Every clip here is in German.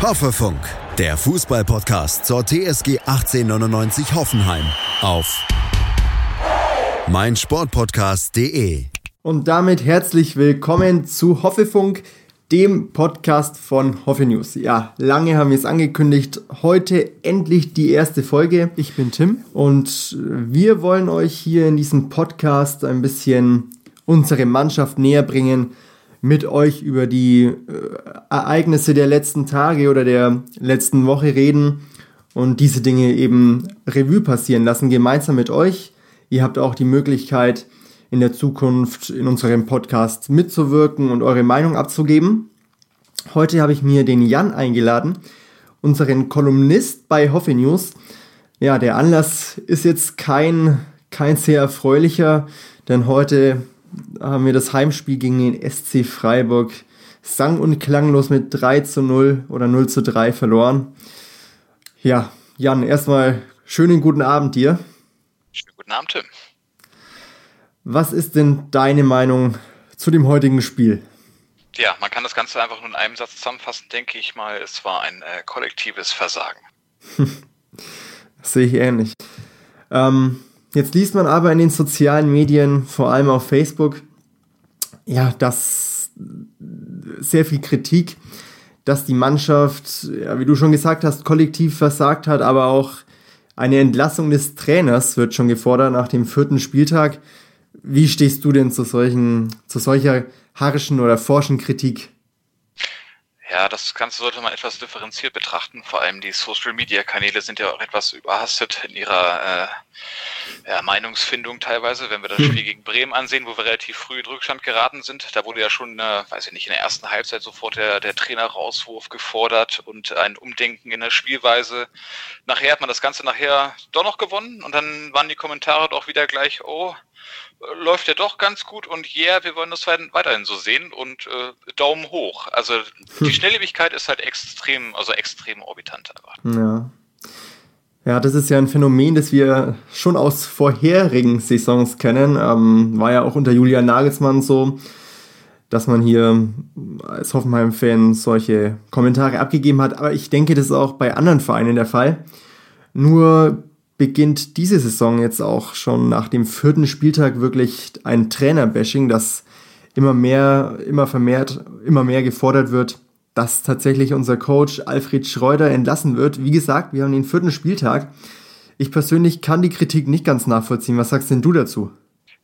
Hoffefunk, der Fußballpodcast zur TSG 1899 Hoffenheim auf meinsportpodcast.de. Und damit herzlich willkommen zu Hoffefunk, dem Podcast von Hoffe News. Ja, lange haben wir es angekündigt. Heute endlich die erste Folge. Ich bin Tim und wir wollen euch hier in diesem Podcast ein bisschen unsere Mannschaft näher bringen mit euch über die äh, Ereignisse der letzten Tage oder der letzten Woche reden und diese Dinge eben Revue passieren lassen, gemeinsam mit euch. Ihr habt auch die Möglichkeit, in der Zukunft in unserem Podcast mitzuwirken und eure Meinung abzugeben. Heute habe ich mir den Jan eingeladen, unseren Kolumnist bei Hoffe News. Ja, der Anlass ist jetzt kein, kein sehr erfreulicher, denn heute haben wir das Heimspiel gegen den SC Freiburg sang- und klanglos mit 3 zu 0 oder 0 zu 3 verloren. Ja, Jan, erstmal schönen guten Abend dir. Schönen guten Abend, Tim. Was ist denn deine Meinung zu dem heutigen Spiel? Ja, man kann das Ganze einfach nur in einem Satz zusammenfassen, denke ich mal. Es war ein äh, kollektives Versagen. das sehe ich ähnlich. Ähm, Jetzt liest man aber in den sozialen Medien, vor allem auf Facebook, ja, dass sehr viel Kritik, dass die Mannschaft, ja, wie du schon gesagt hast, kollektiv versagt hat, aber auch eine Entlassung des Trainers wird schon gefordert nach dem vierten Spieltag. Wie stehst du denn zu solchen, zu solcher harschen oder forschen Kritik? Ja, das Ganze sollte man etwas differenziert betrachten. Vor allem die Social-Media-Kanäle sind ja auch etwas überhastet in ihrer äh, ja, Meinungsfindung teilweise. Wenn wir das hm. Spiel gegen Bremen ansehen, wo wir relativ früh in Rückstand geraten sind, da wurde ja schon, äh, weiß ich nicht, in der ersten Halbzeit sofort der, der Trainer-Rauswurf gefordert und ein Umdenken in der Spielweise. Nachher hat man das Ganze nachher doch noch gewonnen und dann waren die Kommentare doch wieder gleich, oh, läuft ja doch ganz gut und yeah, wir wollen das weiterhin so sehen und äh, Daumen hoch. Also die hm. Schnelllebigkeit ist halt extrem, also extrem orbitant einfach. Ja. Ja, das ist ja ein Phänomen, das wir schon aus vorherigen Saisons kennen. Ähm, war ja auch unter Julian Nagelsmann so, dass man hier als Hoffenheim-Fan solche Kommentare abgegeben hat. Aber ich denke, das ist auch bei anderen Vereinen der Fall. Nur beginnt diese Saison jetzt auch schon nach dem vierten Spieltag wirklich ein Trainerbashing, das immer mehr, immer vermehrt, immer mehr gefordert wird, dass tatsächlich unser Coach Alfred Schreuder entlassen wird. Wie gesagt, wir haben den vierten Spieltag. Ich persönlich kann die Kritik nicht ganz nachvollziehen. Was sagst denn du dazu?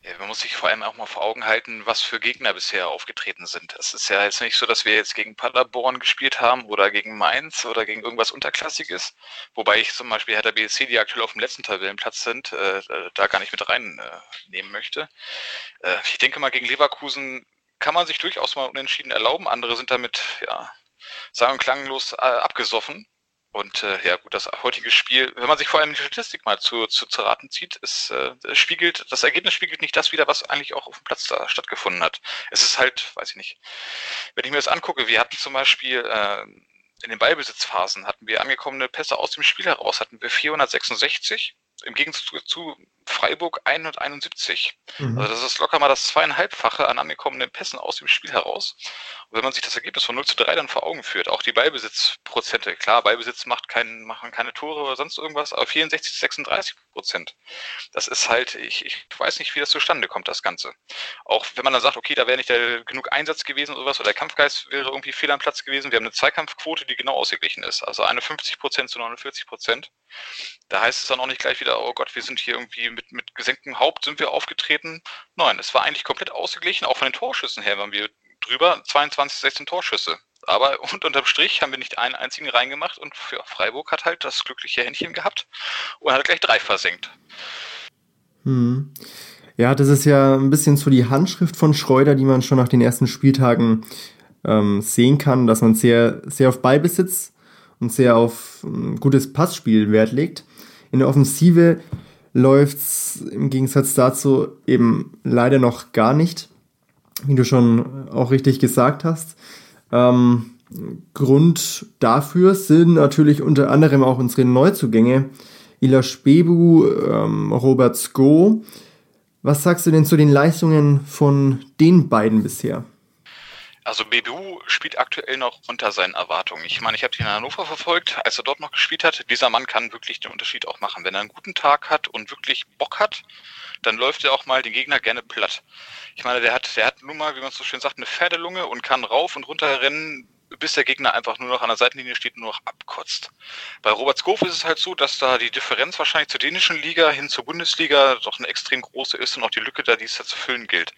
Ja, man muss sich vor allem auch mal vor Augen halten, was für Gegner bisher aufgetreten sind. Es ist ja jetzt nicht so, dass wir jetzt gegen Paderborn gespielt haben oder gegen Mainz oder gegen irgendwas Unterklassiges. Wobei ich zum Beispiel Hertha BSC, die aktuell auf dem letzten Tabellenplatz sind, äh, da gar nicht mit reinnehmen äh, möchte. Äh, ich denke mal, gegen Leverkusen kann man sich durchaus mal unentschieden erlauben. Andere sind damit, ja, sagen und klanglos äh, abgesoffen. Und äh, ja gut, das heutige Spiel, wenn man sich vor allem die Statistik mal zu, zu, zu Raten zieht, ist, äh, spiegelt, das Ergebnis spiegelt nicht das wieder, was eigentlich auch auf dem Platz da stattgefunden hat. Es ist halt, weiß ich nicht, wenn ich mir das angucke, wir hatten zum Beispiel äh, in den Ballbesitzphasen hatten wir angekommene Pässe aus dem Spiel heraus, hatten wir 466 im Gegenzug zu Freiburg 171. Mhm. Also das ist locker mal das zweieinhalbfache an angekommenen Pässen aus dem Spiel heraus. Und wenn man sich das Ergebnis von 0 zu 3 dann vor Augen führt, auch die Ballbesitzprozente, klar, Ballbesitz macht kein, machen keine Tore oder sonst irgendwas, aber 64 zu 36 Prozent. Das ist halt, ich, ich weiß nicht, wie das zustande kommt, das Ganze. Auch wenn man dann sagt, okay, da wäre nicht der, genug Einsatz gewesen oder sowas, oder der Kampfgeist wäre irgendwie fehl am Platz gewesen. Wir haben eine Zweikampfquote, die genau ausgeglichen ist. Also 51 Prozent zu 49 Prozent. Da heißt es dann auch nicht gleich wieder, oh Gott, wir sind hier irgendwie mit, mit gesenktem Haupt sind wir aufgetreten. Nein, es war eigentlich komplett ausgeglichen, auch von den Torschüssen her waren wir drüber, 22, 16 Torschüsse. Aber und unterm Strich haben wir nicht einen einzigen reingemacht und für Freiburg hat halt das glückliche Händchen gehabt und hat gleich drei versenkt. Hm. Ja, das ist ja ein bisschen so die Handschrift von Schreuder, die man schon nach den ersten Spieltagen ähm, sehen kann, dass man sehr, sehr auf Ballbesitz und sehr auf ein gutes Passspiel Wert legt. In der Offensive läuft es im Gegensatz dazu eben leider noch gar nicht, wie du schon auch richtig gesagt hast. Ähm, Grund dafür sind natürlich unter anderem auch unsere Neuzugänge. Ila Spebu, ähm, Robert Sko. Was sagst du denn zu den Leistungen von den beiden bisher? Also BBU spielt aktuell noch unter seinen Erwartungen. Ich meine, ich habe ihn in Hannover verfolgt, als er dort noch gespielt hat. Dieser Mann kann wirklich den Unterschied auch machen. Wenn er einen guten Tag hat und wirklich Bock hat, dann läuft er auch mal den Gegner gerne platt. Ich meine, der hat, der hat nun mal, wie man so schön sagt, eine Pferdelunge und kann rauf und runter rennen, bis der Gegner einfach nur noch an der Seitenlinie steht und nur noch abkotzt. Bei Robert Skov ist es halt so, dass da die Differenz wahrscheinlich zur dänischen Liga hin zur Bundesliga doch eine extrem große ist und auch die Lücke da, die es da zu füllen gilt.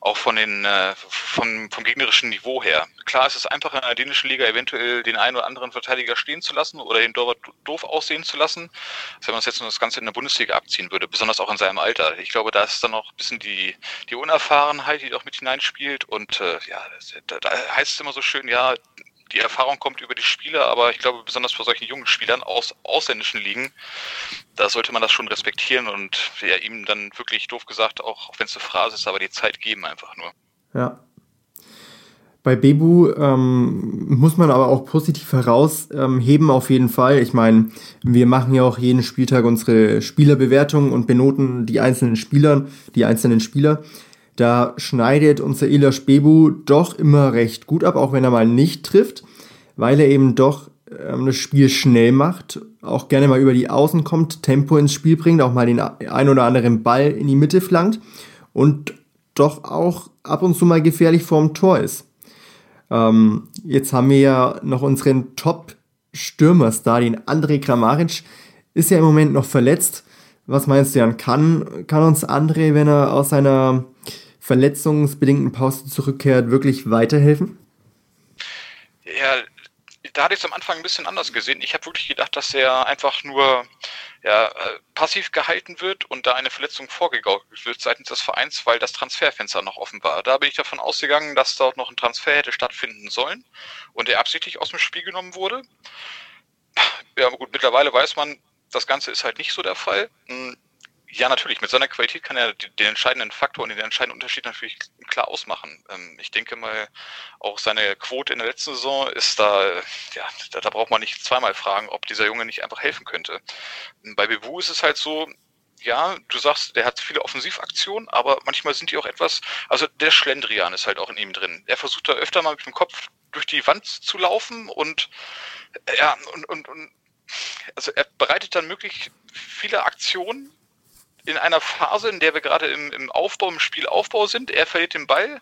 Auch von den, äh, vom, vom gegnerischen Niveau her. Klar ist es einfach in der dänischen Liga eventuell den einen oder anderen Verteidiger stehen zu lassen oder den Torwart doof aussehen zu lassen, als wenn man es jetzt nur das Ganze in der Bundesliga abziehen würde, besonders auch in seinem Alter. Ich glaube, da ist dann noch ein bisschen die, die Unerfahrenheit, die auch mit hineinspielt und äh, ja, da heißt es immer so schön, ja, die Erfahrung kommt über die Spieler, aber ich glaube, besonders bei solchen jungen Spielern aus ausländischen Ligen, da sollte man das schon respektieren und ja, ihm dann wirklich doof gesagt, auch, auch wenn es eine Phrase ist, aber die Zeit geben einfach nur. Ja. Bei Bebu ähm, muss man aber auch positiv herausheben, ähm, auf jeden Fall. Ich meine, wir machen ja auch jeden Spieltag unsere Spielerbewertung und benoten die einzelnen Spieler, die einzelnen Spieler. Da schneidet unser Ilas Bebu doch immer recht gut ab, auch wenn er mal nicht trifft, weil er eben doch ähm, das Spiel schnell macht, auch gerne mal über die Außen kommt, Tempo ins Spiel bringt, auch mal den ein oder anderen Ball in die Mitte flankt und doch auch ab und zu mal gefährlich vorm Tor ist. Ähm, jetzt haben wir ja noch unseren Top-Stürmer-Star, den André Kramaric, ist ja im Moment noch verletzt. Was meinst du, Jan? Kann, kann uns André, wenn er aus seiner verletzungsbedingten Pause zurückkehrt, wirklich weiterhelfen? Ja, da hatte ich es am Anfang ein bisschen anders gesehen. Ich habe wirklich gedacht, dass er einfach nur ja, äh, passiv gehalten wird und da eine Verletzung vorgegaukelt wird seitens des Vereins, weil das Transferfenster noch offen war. Da bin ich davon ausgegangen, dass dort noch ein Transfer hätte stattfinden sollen und er absichtlich aus dem Spiel genommen wurde. Ja, gut, mittlerweile weiß man, das Ganze ist halt nicht so der Fall. Ja, natürlich. Mit seiner Qualität kann er den entscheidenden Faktor und den entscheidenden Unterschied natürlich klar ausmachen. Ähm, ich denke mal, auch seine Quote in der letzten Saison ist da, ja, da, braucht man nicht zweimal fragen, ob dieser Junge nicht einfach helfen könnte. Bei Bebu ist es halt so, ja, du sagst, der hat viele Offensivaktionen, aber manchmal sind die auch etwas, also der Schlendrian ist halt auch in ihm drin. Er versucht da öfter mal mit dem Kopf durch die Wand zu laufen und ja, und, und, und also er bereitet dann möglich viele Aktionen in einer Phase, in der wir gerade im, im Aufbau, im Spielaufbau sind. Er verliert den Ball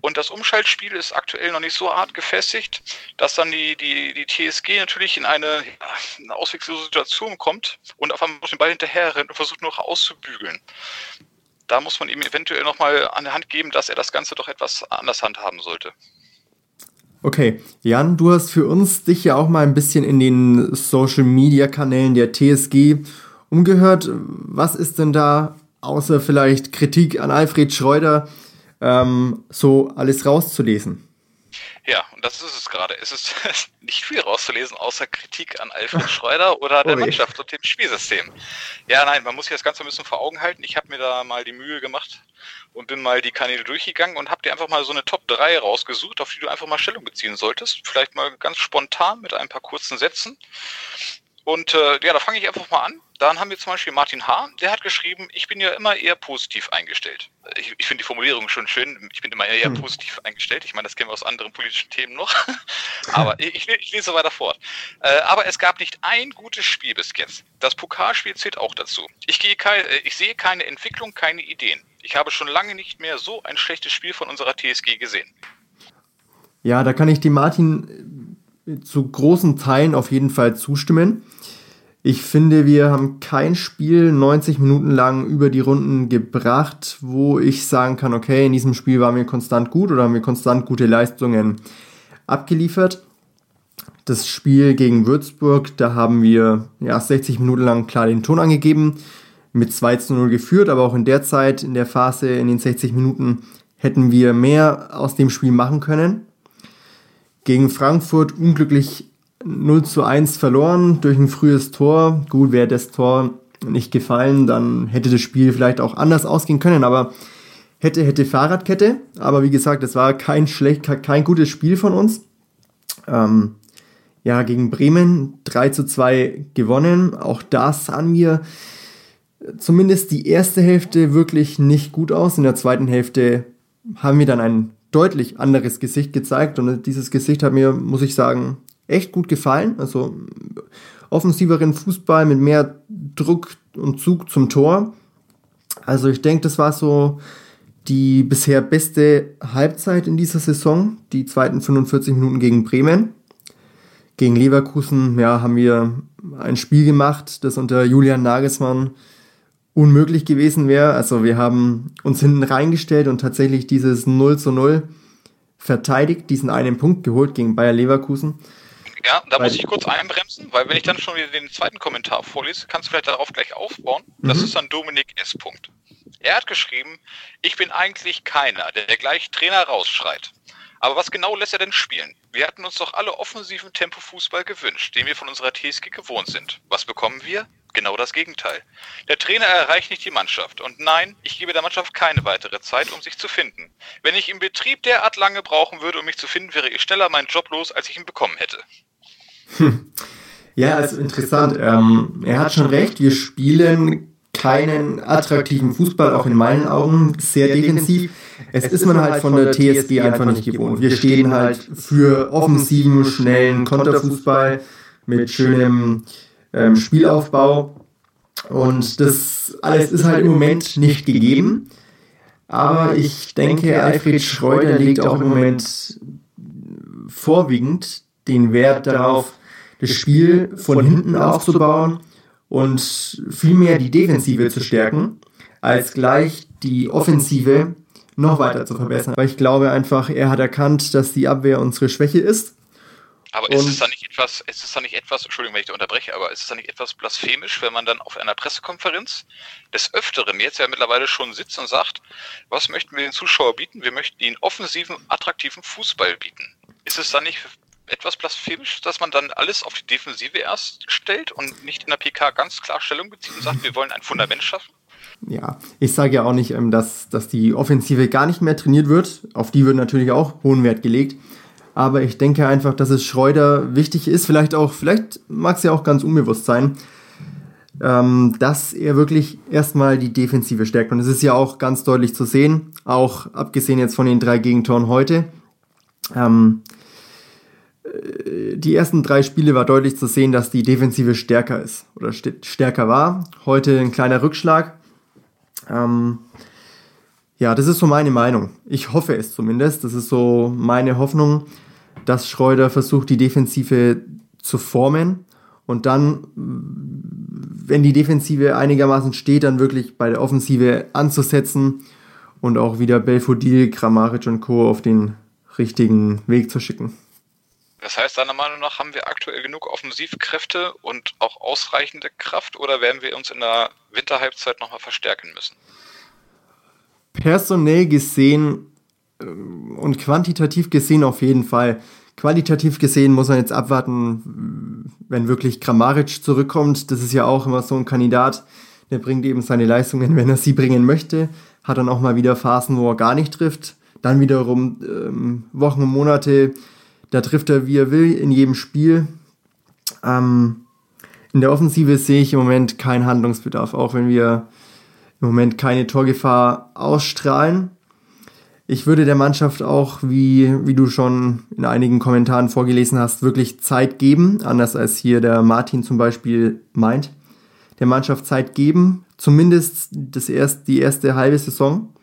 und das Umschaltspiel ist aktuell noch nicht so hart gefestigt, dass dann die, die, die TSG natürlich in eine, ja, eine auswegslose Situation kommt und auf einmal den Ball hinterher rennt und versucht noch auszubügeln. Da muss man ihm eventuell nochmal an der Hand geben, dass er das Ganze doch etwas anders handhaben sollte. Okay, Jan, du hast für uns dich ja auch mal ein bisschen in den Social Media Kanälen der TSG umgehört. Was ist denn da, außer vielleicht Kritik an Alfred Schreuder, ähm, so alles rauszulesen? Ja, und das ist es gerade. Es ist nicht viel rauszulesen, außer Kritik an Alfred Schreuder oder der oh Mannschaft und dem Spielsystem. Ja, nein, man muss sich das Ganze ein bisschen vor Augen halten. Ich habe mir da mal die Mühe gemacht und bin mal die Kanäle durchgegangen und habe dir einfach mal so eine Top 3 rausgesucht, auf die du einfach mal Stellung beziehen solltest. Vielleicht mal ganz spontan mit ein paar kurzen Sätzen. Und äh, ja, da fange ich einfach mal an. Dann haben wir zum Beispiel Martin H., der hat geschrieben, ich bin ja immer eher positiv eingestellt. Ich, ich finde die Formulierung schon schön, ich bin immer eher hm. positiv eingestellt. Ich meine, das kennen wir aus anderen politischen Themen noch. aber ich, ich, lese weiter fort. Äh, aber es gab nicht ein gutes Spiel bis jetzt. Das Pokalspiel zählt auch dazu. Ich, gehe kein, äh, ich sehe keine Entwicklung, keine Ideen. Ich habe schon lange nicht mehr so ein schlechtes Spiel von unserer TSG gesehen. Ja, da kann ich dem Martin zu großen Teilen auf jeden Fall zustimmen. Ich finde, wir haben kein Spiel 90 Minuten lang über die Runden gebracht, wo ich sagen kann, okay, in diesem Spiel waren wir konstant gut oder haben wir konstant gute Leistungen abgeliefert. Das Spiel gegen Würzburg, da haben wir ja 60 Minuten lang klar den Ton angegeben, mit 2 zu 0 geführt, aber auch in der Zeit, in der Phase, in den 60 Minuten hätten wir mehr aus dem Spiel machen können. Gegen Frankfurt unglücklich 0 zu 1 verloren durch ein frühes Tor. Gut, wäre das Tor nicht gefallen, dann hätte das Spiel vielleicht auch anders ausgehen können, aber hätte, hätte Fahrradkette. Aber wie gesagt, es war kein schlecht, kein gutes Spiel von uns. Ähm, ja, gegen Bremen 3 zu 2 gewonnen. Auch da sahen wir zumindest die erste Hälfte wirklich nicht gut aus. In der zweiten Hälfte haben wir dann ein deutlich anderes Gesicht gezeigt und dieses Gesicht hat mir, muss ich sagen, echt gut gefallen. Also offensiveren Fußball mit mehr Druck und Zug zum Tor. Also ich denke, das war so die bisher beste Halbzeit in dieser Saison, die zweiten 45 Minuten gegen Bremen. Gegen Leverkusen ja, haben wir ein Spiel gemacht, das unter Julian Nagelsmann unmöglich gewesen wäre. Also wir haben uns hinten reingestellt und tatsächlich dieses 0 zu 0 verteidigt, diesen einen Punkt geholt gegen Bayer Leverkusen. Ja, da muss ich kurz einbremsen, weil wenn ich dann schon wieder den zweiten Kommentar vorlese, kannst du vielleicht darauf gleich aufbauen. Das mhm. ist dann Dominik S. Punkt. Er hat geschrieben, ich bin eigentlich keiner, der gleich Trainer rausschreit. Aber was genau lässt er denn spielen? Wir hatten uns doch alle offensiven Tempo-Fußball gewünscht, den wir von unserer TSG gewohnt sind. Was bekommen wir? Genau das Gegenteil. Der Trainer erreicht nicht die Mannschaft. Und nein, ich gebe der Mannschaft keine weitere Zeit, um sich zu finden. Wenn ich im Betrieb derart lange brauchen würde, um mich zu finden, wäre ich schneller meinen Job los, als ich ihn bekommen hätte. Hm. Ja, also interessant. Ähm, er hat schon recht. Wir spielen keinen attraktiven Fußball, auch in meinen Augen, sehr defensiv. Es ist man halt von der TSG einfach nicht gewohnt. Wir stehen halt für offensiven, schnellen Konterfußball mit schönem ähm, Spielaufbau. Und das alles ist halt im Moment nicht gegeben. Aber ich denke, Alfred Schreuder legt auch im Moment vorwiegend den Wert darauf, das Spiel von hinten aufzubauen und vielmehr die Defensive zu stärken, als gleich die Offensive noch weiter zu verbessern. Weil ich glaube einfach, er hat erkannt, dass die Abwehr unsere Schwäche ist. Aber ist es da nicht etwas, ist es da nicht etwas, Entschuldigung, wenn ich da unterbreche, aber ist es da nicht etwas blasphemisch, wenn man dann auf einer Pressekonferenz des Öfteren jetzt ja mittlerweile schon sitzt und sagt, was möchten wir den Zuschauer bieten? Wir möchten ihnen offensiven, attraktiven Fußball bieten. Ist es dann nicht etwas blasphemisch, dass man dann alles auf die Defensive erst stellt und nicht in der PK ganz klar Stellung bezieht und sagt, wir wollen ein Fundament schaffen? Ja, ich sage ja auch nicht, ähm, dass, dass die Offensive gar nicht mehr trainiert wird. Auf die wird natürlich auch hohen Wert gelegt. Aber ich denke einfach, dass es Schreuder wichtig ist, vielleicht auch, vielleicht mag es ja auch ganz unbewusst sein, ähm, dass er wirklich erstmal die Defensive stärkt. Und es ist ja auch ganz deutlich zu sehen, auch abgesehen jetzt von den drei Gegentoren heute. Ähm, die ersten drei Spiele war deutlich zu sehen, dass die Defensive stärker ist oder stärker war. Heute ein kleiner Rückschlag. Ähm, ja, das ist so meine Meinung. Ich hoffe es zumindest. Das ist so meine Hoffnung, dass Schreuder versucht, die Defensive zu formen und dann, wenn die Defensive einigermaßen steht, dann wirklich bei der Offensive anzusetzen und auch wieder Belfodil, Kramaric und Co. auf den richtigen Weg zu schicken. Das heißt, deiner Meinung nach haben wir aktuell genug Offensivkräfte und auch ausreichende Kraft oder werden wir uns in der Winterhalbzeit nochmal verstärken müssen? Personell gesehen äh, und quantitativ gesehen auf jeden Fall. Qualitativ gesehen muss man jetzt abwarten, wenn wirklich Kramaric zurückkommt. Das ist ja auch immer so ein Kandidat, der bringt eben seine Leistungen, wenn er sie bringen möchte. Hat dann auch mal wieder Phasen, wo er gar nicht trifft. Dann wiederum ähm, Wochen und Monate, da trifft er, wie er will, in jedem Spiel. Ähm, in der Offensive sehe ich im Moment keinen Handlungsbedarf, auch wenn wir im Moment keine Torgefahr ausstrahlen. Ich würde der Mannschaft auch, wie, wie du schon in einigen Kommentaren vorgelesen hast, wirklich Zeit geben, anders als hier der Martin zum Beispiel meint. Der Mannschaft Zeit geben, zumindest das erst, die erste halbe Saison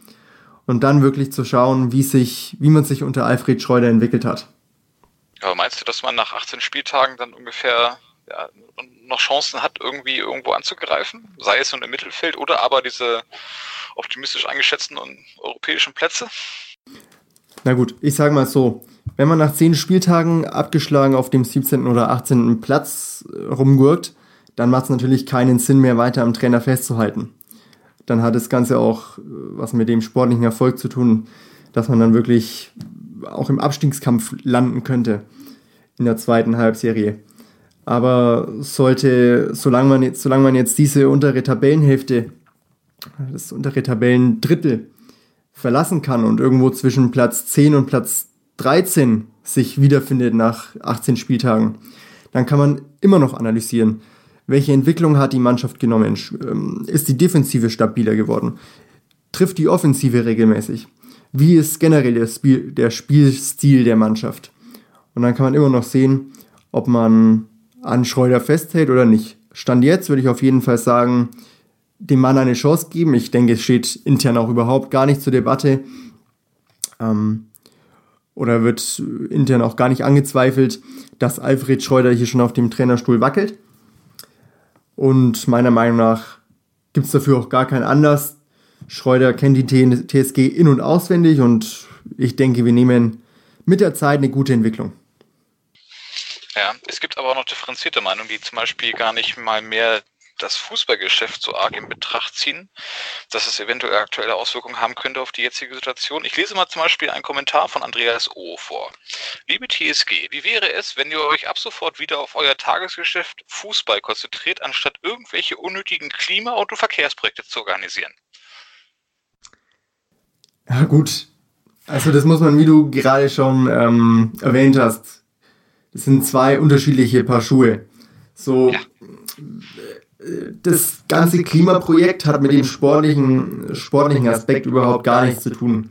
und dann wirklich zu schauen, wie sich, wie man sich unter Alfred Schreuder entwickelt hat. Aber meinst du, dass man nach 18 Spieltagen dann ungefähr ja, noch Chancen hat, irgendwie irgendwo anzugreifen? Sei es nun im Mittelfeld oder aber diese optimistisch eingeschätzten europäischen Plätze? Na gut, ich sage mal so. Wenn man nach 10 Spieltagen abgeschlagen auf dem 17. oder 18. Platz äh, rumgurkt, dann macht es natürlich keinen Sinn mehr, weiter am Trainer festzuhalten. Dann hat das Ganze auch äh, was mit dem sportlichen Erfolg zu tun, dass man dann wirklich auch im Abstiegskampf landen könnte in der zweiten Halbserie. Aber sollte, solange man jetzt, solange man jetzt diese untere Tabellenhälfte, das untere Tabellendrittel verlassen kann und irgendwo zwischen Platz 10 und Platz 13 sich wiederfindet nach 18 Spieltagen, dann kann man immer noch analysieren, welche Entwicklung hat die Mannschaft genommen? Ähm, ist die Defensive stabiler geworden? Trifft die Offensive regelmäßig? Wie ist generell der, Spiel, der Spielstil der Mannschaft. Und dann kann man immer noch sehen, ob man an Schreuder festhält oder nicht. Stand jetzt würde ich auf jeden Fall sagen, dem Mann eine Chance geben. Ich denke, es steht intern auch überhaupt gar nicht zur Debatte. Ähm, oder wird intern auch gar nicht angezweifelt, dass Alfred Schreuder hier schon auf dem Trainerstuhl wackelt. Und meiner Meinung nach gibt es dafür auch gar keinen Anlass. Schreuder kennt die TSG in- und auswendig und ich denke, wir nehmen mit der Zeit eine gute Entwicklung. Ja, es gibt aber auch noch differenzierte Meinungen, die zum Beispiel gar nicht mal mehr das Fußballgeschäft so arg in Betracht ziehen, dass es eventuell aktuelle Auswirkungen haben könnte auf die jetzige Situation. Ich lese mal zum Beispiel einen Kommentar von Andreas O. vor. Liebe TSG, wie wäre es, wenn ihr euch ab sofort wieder auf euer Tagesgeschäft Fußball konzentriert, anstatt irgendwelche unnötigen Klima- und Verkehrsprojekte zu organisieren? Ja gut, also das muss man, wie du gerade schon ähm, erwähnt hast, das sind zwei unterschiedliche Paar Schuhe. So, ja das ganze Klimaprojekt hat mit dem sportlichen, sportlichen Aspekt überhaupt gar nichts zu tun.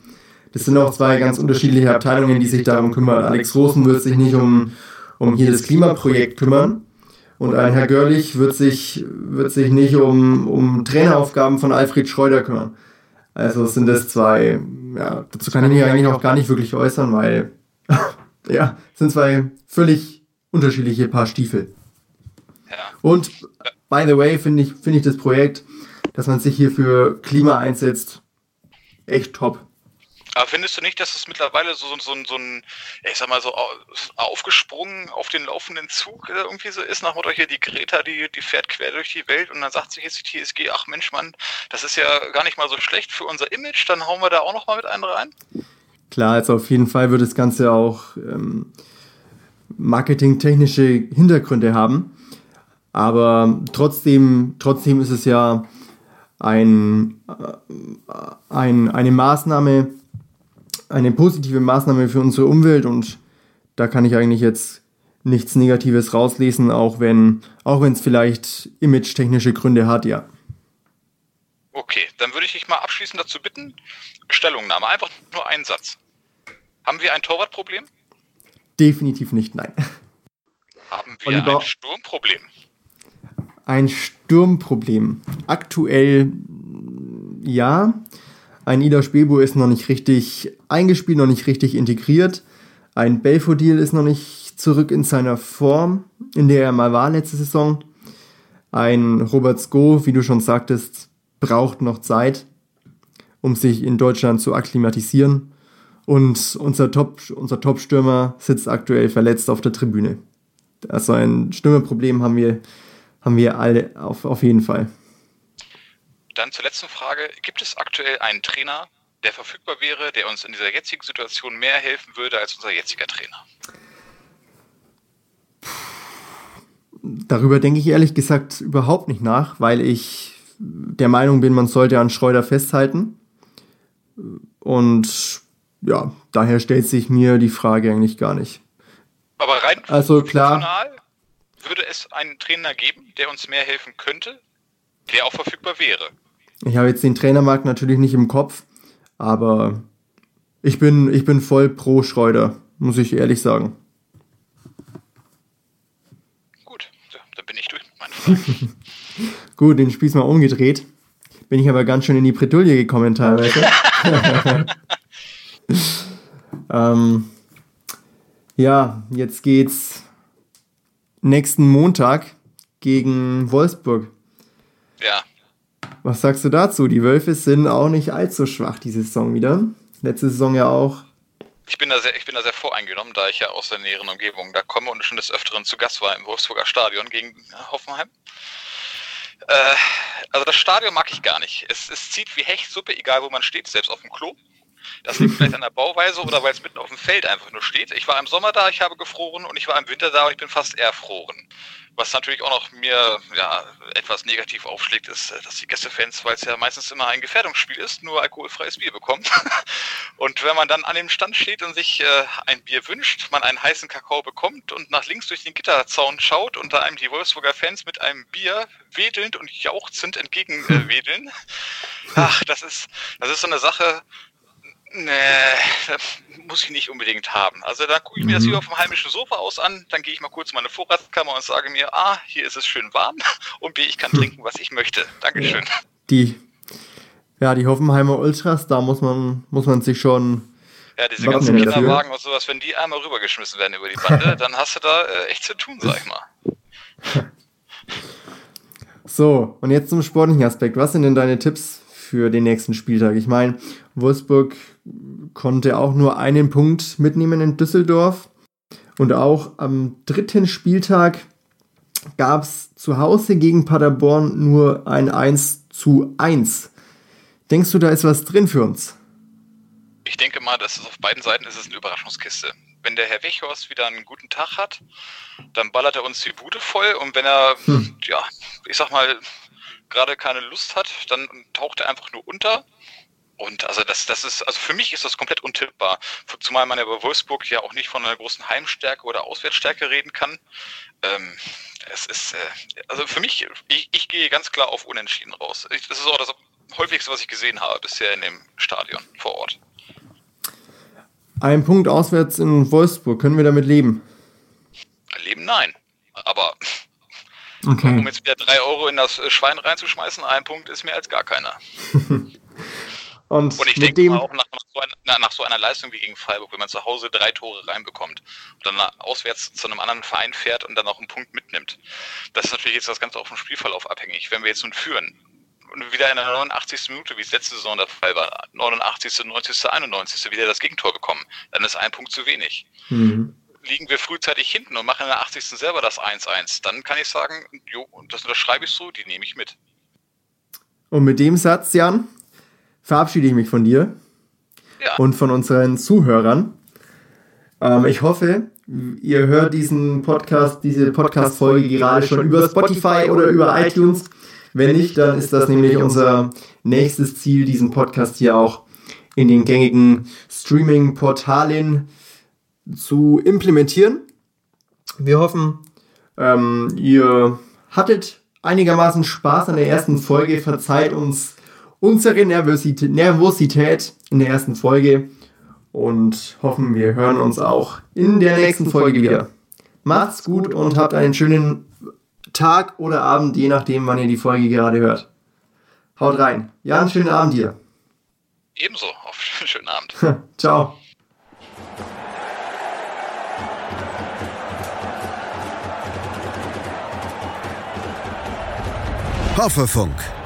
Das sind auch zwei ganz unterschiedliche Abteilungen, die sich darum kümmern. Alex Rosen wird sich nicht um, um hier das Klimaprojekt kümmern. Und ein Herr Görlich wird sich, wird sich nicht um, um Traineraufgaben von Alfred Schreuder kümmern. Also sind das zwei, ja, dazu kann ich mich eigentlich auch gar nicht wirklich äußern, weil, ja, sind zwei völlig unterschiedliche Paar Stiefel. Und by the way, finde ich, finde ich das Projekt, dass man sich hier für Klima einsetzt, echt top. Aber findest du nicht, dass es mittlerweile so, so, so, so ein, ich sag mal so, aufgesprungen auf den laufenden Zug irgendwie so ist, nach Motto hier die Greta, die, die fährt quer durch die Welt und dann sagt sich jetzt die TSG, ach Mensch, Mann, das ist ja gar nicht mal so schlecht für unser Image, dann hauen wir da auch nochmal mit einen rein? Klar, also auf jeden Fall wird das Ganze auch ähm, marketingtechnische Hintergründe haben. Aber trotzdem, trotzdem ist es ja ein, äh, ein, eine Maßnahme, eine positive Maßnahme für unsere Umwelt und da kann ich eigentlich jetzt nichts Negatives rauslesen, auch wenn auch wenn es vielleicht image-technische Gründe hat, ja. Okay, dann würde ich dich mal abschließend dazu bitten, Stellungnahme, einfach nur einen Satz. Haben wir ein Torwartproblem? Definitiv nicht, nein. Haben wir Oliver, ein Sturmproblem? ein Sturmproblem. Aktuell ja. Ein Ida Spebo ist noch nicht richtig eingespielt, noch nicht richtig integriert. Ein Belfodil ist noch nicht zurück in seiner Form, in der er mal war letzte Saison. Ein Robert Sko, wie du schon sagtest, braucht noch Zeit, um sich in Deutschland zu akklimatisieren. Und unser Top, unser Top-Stürmer sitzt aktuell verletzt auf der Tribüne. Also ein Stürmerproblem haben wir haben wir alle auf, auf jeden Fall. Dann zur letzten Frage. Gibt es aktuell einen Trainer, der verfügbar wäre, der uns in dieser jetzigen Situation mehr helfen würde als unser jetziger Trainer? Darüber denke ich ehrlich gesagt überhaupt nicht nach, weil ich der Meinung bin, man sollte an Schreuder festhalten. Und ja, daher stellt sich mir die Frage eigentlich gar nicht. Aber rein also klar, würde es einen Trainer geben, der uns mehr helfen könnte, der auch verfügbar wäre? Ich habe jetzt den Trainermarkt natürlich nicht im Kopf, aber ich bin, ich bin voll pro Schreuder, muss ich ehrlich sagen. Gut, dann bin ich durch mit meinen Fragen. Gut, den Spieß mal umgedreht. Bin ich aber ganz schön in die Bredouille gekommen teilweise. ähm, ja, jetzt geht's nächsten Montag gegen Wolfsburg. Was sagst du dazu? Die Wölfe sind auch nicht allzu schwach diese Saison wieder. Letzte Saison ja auch. Ich bin da sehr, ich bin da sehr voreingenommen, da ich ja aus der näheren Umgebung da komme und schon des Öfteren zu Gast war im Wolfsburger Stadion gegen Hoffenheim. Äh, also das Stadion mag ich gar nicht. Es, es zieht wie Hechtsuppe, egal wo man steht, selbst auf dem Klo. Das liegt vielleicht an der Bauweise oder weil es mitten auf dem Feld einfach nur steht. Ich war im Sommer da, ich habe gefroren und ich war im Winter da ich bin fast erfroren. Was natürlich auch noch mir ja, etwas negativ aufschlägt, ist, äh, dass die Gästefans, weil es ja meistens immer ein Gefährdungsspiel ist, nur alkoholfreies Bier bekommen. Und wenn man dann an dem Stand steht und sich äh, ein Bier wünscht, man einen heißen Kakao bekommt und nach links durch den Gitterzaun schaut und da einem die Wolfsburger Fans mit einem Bier wedelnd und jauchzend entgegenwedeln. Äh, Ach, das ist, das ist so eine Sache, Nee, muss ich nicht unbedingt haben. Also da gucke ich mir das hier auf dem heimischen Sofa aus an, dann gehe ich mal kurz in meine Vorratskammer und sage mir, A, hier ist es schön warm und B, ich kann hm. trinken, was ich möchte. Dankeschön. Die, ja, die Hoffenheimer Ultras, da muss man, muss man sich schon. Ja, diese ganzen Kinderwagen und sowas, wenn die einmal rübergeschmissen werden über die Bande, dann hast du da äh, echt zu tun, sag ich mal. So, und jetzt zum sportlichen Aspekt. Was sind denn deine Tipps für den nächsten Spieltag? Ich meine, Wolfsburg konnte auch nur einen Punkt mitnehmen in Düsseldorf. Und auch am dritten Spieltag gab es zu Hause gegen Paderborn nur ein 1 zu 1. Denkst du, da ist was drin für uns? Ich denke mal, dass es auf beiden Seiten ist es eine Überraschungskiste. Wenn der Herr Wechhorst wieder einen guten Tag hat, dann ballert er uns die Bude voll und wenn er, hm. ja, ich sag mal, gerade keine Lust hat, dann taucht er einfach nur unter. Und also das, das ist, also für mich ist das komplett untippbar. Zumal man ja bei Wolfsburg ja auch nicht von einer großen Heimstärke oder Auswärtsstärke reden kann. Ähm, es ist, äh, also für mich, ich, ich gehe ganz klar auf Unentschieden raus. Ich, das ist auch das häufigste, was ich gesehen habe bisher in dem Stadion vor Ort. Ein Punkt auswärts in Wolfsburg, können wir damit leben? Leben nein. Aber Okay. Um jetzt wieder drei Euro in das Schwein reinzuschmeißen, ein Punkt ist mehr als gar keiner. und, und, ich denke mal auch nach, nach, so einer, nach, so einer, Leistung wie gegen Freiburg, wenn man zu Hause drei Tore reinbekommt und dann auswärts zu einem anderen Verein fährt und dann auch einen Punkt mitnimmt. Das ist natürlich jetzt das Ganze auch vom Spielverlauf abhängig. Wenn wir jetzt nun führen und wieder in der 89. Minute, wie es letzte Saison der Fall war, 89., 90., 91. wieder das Gegentor bekommen, dann ist ein Punkt zu wenig. Mhm liegen wir frühzeitig hinten und machen in der 80. selber das 1-1, dann kann ich sagen, jo, das unterschreibe ich so, die nehme ich mit. Und mit dem Satz, Jan, verabschiede ich mich von dir ja. und von unseren Zuhörern. Ähm, ich hoffe, ihr hört diesen Podcast, diese Podcast-Folge gerade schon über Spotify oder über iTunes. Wenn nicht, dann ist das nämlich unser nächstes Ziel, diesen Podcast hier auch in den gängigen Streaming-Portalen zu implementieren. Wir hoffen, ähm, ihr hattet einigermaßen Spaß an der ersten Folge. Verzeiht uns unsere Nervosität, Nervosität in der ersten Folge und hoffen, wir hören uns auch in der nächsten Folge wieder. Macht's gut und habt einen schönen Tag oder Abend, je nachdem, wann ihr die Folge gerade hört. Haut rein. Ja, einen schönen Abend dir. Ebenso. Auf einen schönen Abend. Ciao. Hoffefunk,